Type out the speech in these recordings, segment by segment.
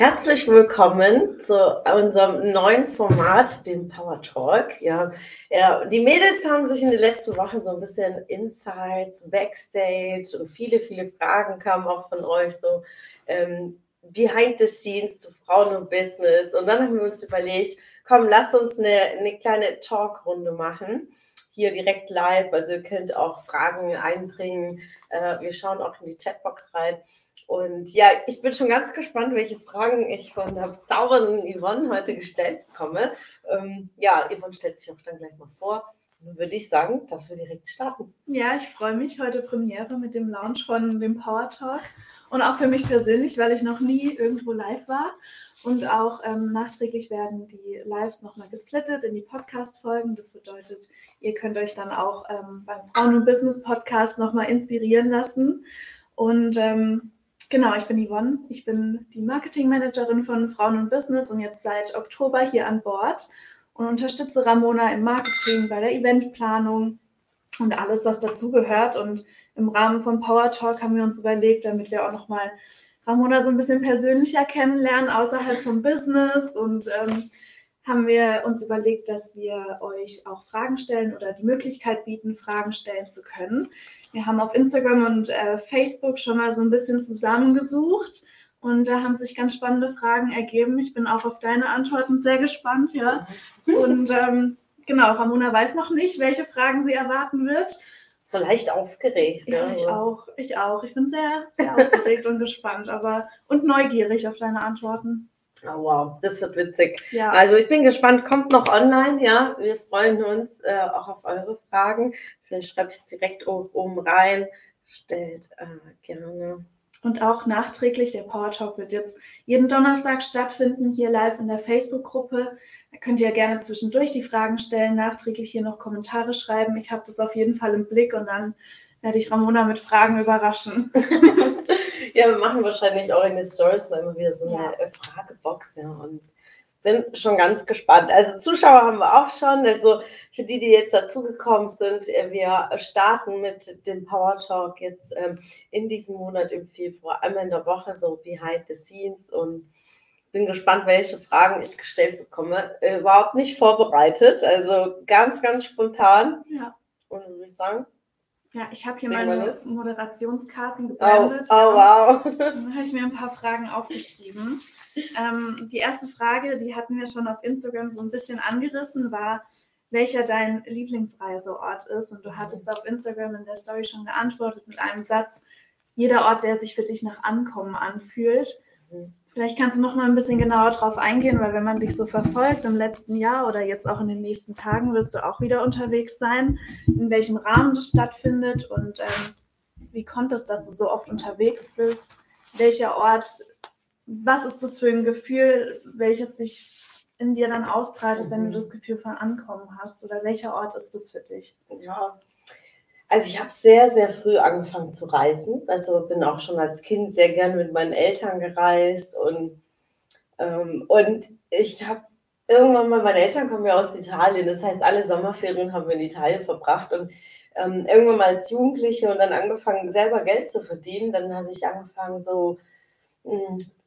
Herzlich willkommen zu unserem neuen Format, dem Power Talk. Ja, ja, die Mädels haben sich in den letzten Wochen so ein bisschen Insights, Backstage und viele, viele Fragen kamen auch von euch so ähm, behind the scenes zu Frauen und Business. Und dann haben wir uns überlegt, komm, lasst uns eine, eine kleine Talkrunde machen. Hier direkt live. Also ihr könnt auch Fragen einbringen. Äh, wir schauen auch in die Chatbox rein. Und ja, ich bin schon ganz gespannt, welche Fragen ich von der zaubernden Yvonne heute gestellt bekomme. Ähm, ja, Yvonne stellt sich auch dann gleich mal vor. Würde ich sagen, dass wir direkt starten. Ja, ich freue mich heute Premiere mit dem Launch von dem Power Talk und auch für mich persönlich, weil ich noch nie irgendwo live war und auch ähm, nachträglich werden die Lives nochmal gesplittet in die Podcast-Folgen. Das bedeutet, ihr könnt euch dann auch ähm, beim Frauen- und Business-Podcast nochmal inspirieren lassen und ähm, Genau, ich bin Yvonne. Ich bin die Marketingmanagerin von Frauen und Business und jetzt seit Oktober hier an Bord und unterstütze Ramona im Marketing, bei der Eventplanung und alles, was dazugehört. Und im Rahmen von Power Talk haben wir uns überlegt, damit wir auch nochmal Ramona so ein bisschen persönlicher kennenlernen, außerhalb vom Business und ähm, haben wir uns überlegt, dass wir euch auch Fragen stellen oder die Möglichkeit bieten, Fragen stellen zu können. Wir haben auf Instagram und äh, Facebook schon mal so ein bisschen zusammengesucht und da haben sich ganz spannende Fragen ergeben. Ich bin auch auf deine Antworten sehr gespannt, ja. Und ähm, genau, Ramona weiß noch nicht, welche Fragen sie erwarten wird. So leicht aufgeregt. Ja, ja ich auch. Ich auch. Ich bin sehr, sehr aufgeregt und gespannt, aber und neugierig auf deine Antworten. Oh, wow, das wird witzig. Ja. Also ich bin gespannt, kommt noch online, ja. Wir freuen uns äh, auch auf eure Fragen. Vielleicht schreibe ich es direkt oben rein. Stellt äh, gerne. Und auch nachträglich, der Power Talk wird jetzt jeden Donnerstag stattfinden, hier live in der Facebook-Gruppe. Da könnt ihr gerne zwischendurch die Fragen stellen, nachträglich hier noch Kommentare schreiben. Ich habe das auf jeden Fall im Blick und dann werde ich Ramona mit Fragen überraschen. ja, wir machen wahrscheinlich auch in den Stories mal immer wieder so eine ja. Fragebox, ja. Und bin schon ganz gespannt. Also Zuschauer haben wir auch schon. Also für die, die jetzt dazugekommen sind, äh, wir starten mit dem Power Talk jetzt ähm, in diesem Monat im Februar, einmal in der Woche, so behind the scenes und bin gespannt, welche Fragen ich gestellt bekomme. Äh, überhaupt nicht vorbereitet, also ganz, ganz spontan. Ja. Und würde ich sagen, ja, ich habe hier meine Moderationskarten gebrandet. Oh, oh wow. Dann habe ich mir ein paar Fragen aufgeschrieben. Ähm, die erste Frage, die hatten wir schon auf Instagram so ein bisschen angerissen, war, welcher dein Lieblingsreiseort ist. Und du hattest auf Instagram in der Story schon geantwortet mit einem Satz, jeder Ort, der sich für dich nach Ankommen anfühlt. Vielleicht kannst du noch mal ein bisschen genauer drauf eingehen, weil wenn man dich so verfolgt im letzten Jahr oder jetzt auch in den nächsten Tagen, wirst du auch wieder unterwegs sein, in welchem Rahmen das stattfindet und ähm, wie kommt es, dass du so oft unterwegs bist? Welcher Ort, was ist das für ein Gefühl, welches sich in dir dann ausbreitet, mhm. wenn du mhm. das Gefühl von Ankommen hast? Oder welcher Ort ist das für dich? Ja, also ich habe sehr, sehr früh angefangen zu reisen. Also bin auch schon als Kind sehr gerne mit meinen Eltern gereist und, ähm, und ich habe irgendwann mal, meine Eltern kommen ja aus Italien, das heißt, alle Sommerferien haben wir in Italien verbracht und ähm, irgendwann mal als Jugendliche und dann angefangen, selber Geld zu verdienen. Dann habe ich angefangen, so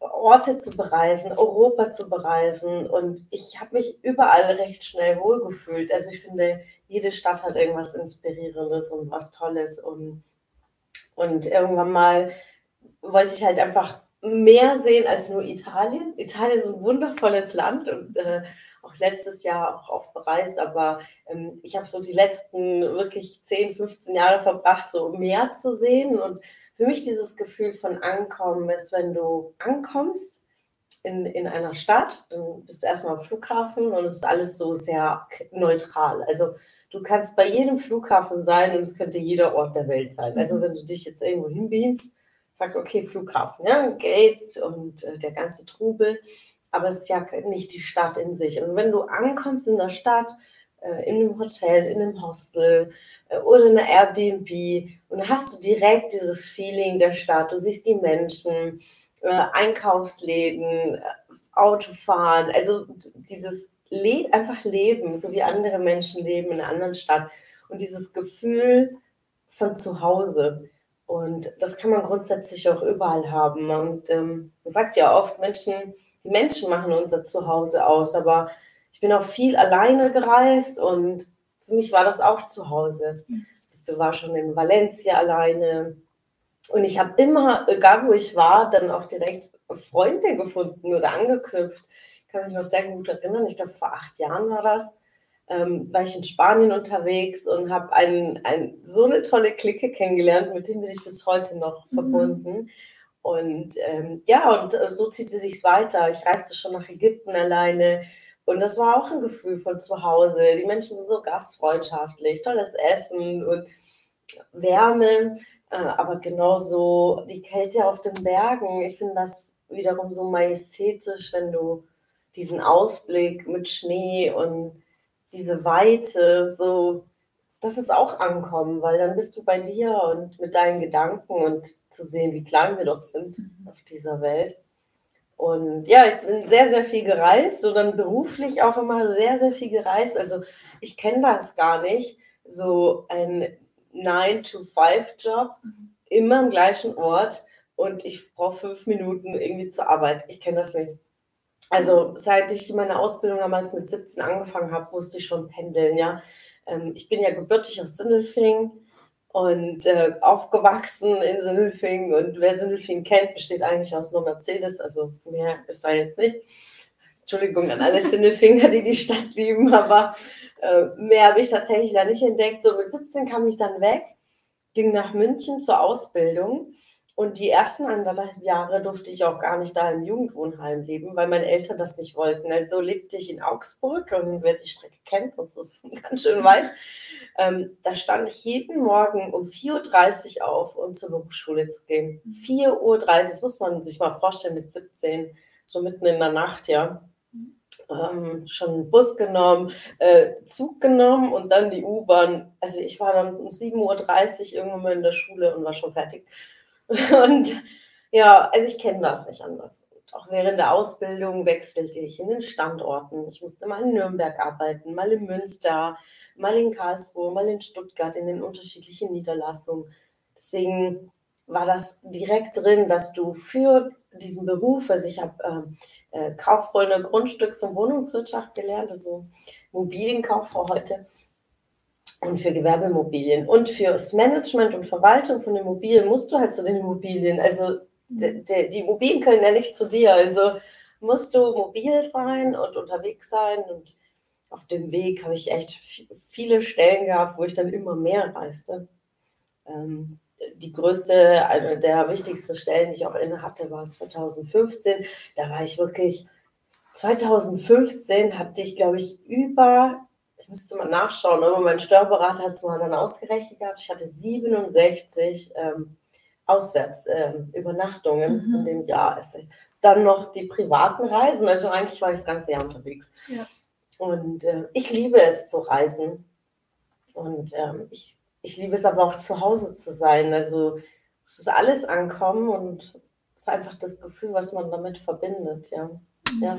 Orte zu bereisen, Europa zu bereisen und ich habe mich überall recht schnell wohlgefühlt. Also ich finde, jede Stadt hat irgendwas Inspirierendes und was Tolles und, und irgendwann mal wollte ich halt einfach mehr sehen als nur Italien. Italien ist ein wundervolles Land und äh, auch letztes Jahr auch oft bereist, aber ähm, ich habe so die letzten wirklich 10, 15 Jahre verbracht, so mehr zu sehen und für mich dieses Gefühl von Ankommen ist, wenn du ankommst in, in einer Stadt, dann bist du erstmal am Flughafen und es ist alles so sehr neutral. Also du kannst bei jedem Flughafen sein und es könnte jeder Ort der Welt sein. Also mhm. wenn du dich jetzt irgendwo hinbeamst, sag okay, Flughafen, ja, Gates und äh, der ganze Trubel. aber es ist ja nicht die Stadt in sich. Und wenn du ankommst in der Stadt, äh, in einem Hotel, in einem Hostel äh, oder in einer Airbnb und hast du direkt dieses Feeling der Stadt. Du siehst die Menschen, äh, Einkaufsläden, Autofahren, also dieses Le einfach Leben, so wie andere Menschen leben in einer anderen Stadt. Und dieses Gefühl von zu Hause. Und das kann man grundsätzlich auch überall haben. Und ähm, man sagt ja oft, Menschen, die Menschen machen unser Zuhause aus, aber ich bin auch viel alleine gereist und für mich war das auch zu Hause. Ich war schon in Valencia alleine. Und ich habe immer, egal wo ich war, dann auch direkt Freunde gefunden oder angeknüpft. Ich kann mich noch sehr gut erinnern, ich glaube vor acht Jahren war das, ähm, war ich in Spanien unterwegs und habe ein, ein, so eine tolle Clique kennengelernt, mit dem bin ich bis heute noch mhm. verbunden. Und ähm, ja, und so zieht sie sich weiter. Ich reiste schon nach Ägypten alleine. Und das war auch ein Gefühl von zu Hause. Die Menschen sind so gastfreundschaftlich, tolles Essen und Wärme, äh, aber genauso die Kälte auf den Bergen. Ich finde das wiederum so majestätisch, wenn du diesen Ausblick mit Schnee und diese Weite, so, das ist auch Ankommen, weil dann bist du bei dir und mit deinen Gedanken und zu sehen, wie klein wir doch sind mhm. auf dieser Welt. Und ja, ich bin sehr, sehr viel gereist und dann beruflich auch immer sehr, sehr viel gereist. Also ich kenne das gar nicht, so ein 9-to-5-Job, mhm. immer am gleichen Ort und ich brauche fünf Minuten irgendwie zur Arbeit. Ich kenne das nicht. Also seit ich meine Ausbildung damals mit 17 angefangen habe, musste ich schon pendeln, ja. Ähm, ich bin ja gebürtig aus Sindelfingen und äh, aufgewachsen in Sindelfingen. Und wer Sindelfingen kennt, besteht eigentlich aus nur Mercedes, also mehr ist da jetzt nicht. Entschuldigung an alle Sindelfinger, die die Stadt lieben, aber äh, mehr habe ich tatsächlich da nicht entdeckt. So mit 17 kam ich dann weg, ging nach München zur Ausbildung und die ersten anderthalb Jahre durfte ich auch gar nicht da im Jugendwohnheim leben, weil meine Eltern das nicht wollten. Also lebte ich in Augsburg und wer die Strecke kennt, das ist ganz schön weit. Ähm, da stand ich jeden Morgen um 4.30 Uhr auf, um zur Berufsschule zu gehen. 4.30 Uhr, das muss man sich mal vorstellen mit 17, so mitten in der Nacht, ja. Ähm, schon Bus genommen, äh, Zug genommen und dann die U-Bahn. Also ich war dann um 7.30 Uhr irgendwann mal in der Schule und war schon fertig. Und ja, also ich kenne das nicht anders. Auch während der Ausbildung wechselte ich in den Standorten. Ich musste mal in Nürnberg arbeiten, mal in Münster, mal in Karlsruhe, mal in Stuttgart, in den unterschiedlichen Niederlassungen. Deswegen war das direkt drin, dass du für diesen Beruf, also ich habe ähm, äh, Kauffreunde Grundstücks- und Wohnungswirtschaft gelernt, also Immobilienkauffrau heute, und für Gewerbeimmobilien. Und fürs Management und Verwaltung von Immobilien musst du halt zu den Immobilien. Also de, de, die Immobilien können ja nicht zu dir. Also musst du mobil sein und unterwegs sein. Und auf dem Weg habe ich echt viele Stellen gehabt, wo ich dann immer mehr reiste. Ähm, die größte, eine der wichtigsten Stellen, die ich auch inne hatte, war 2015. Da war ich wirklich, 2015 hatte ich, glaube ich, über müsste mal nachschauen, aber mein Steuerberater hat es mal dann ausgerechnet gehabt. Ich hatte 67 ähm, Auswärtsübernachtungen ähm, mhm. in dem Jahr. Also dann noch die privaten Reisen. Also eigentlich war ich das ganze Jahr unterwegs. Ja. Und äh, ich liebe es zu reisen. Und ähm, ich, ich liebe es aber auch zu Hause zu sein. Also es ist alles ankommen und es ist einfach das Gefühl, was man damit verbindet. Ja. Mhm. ja.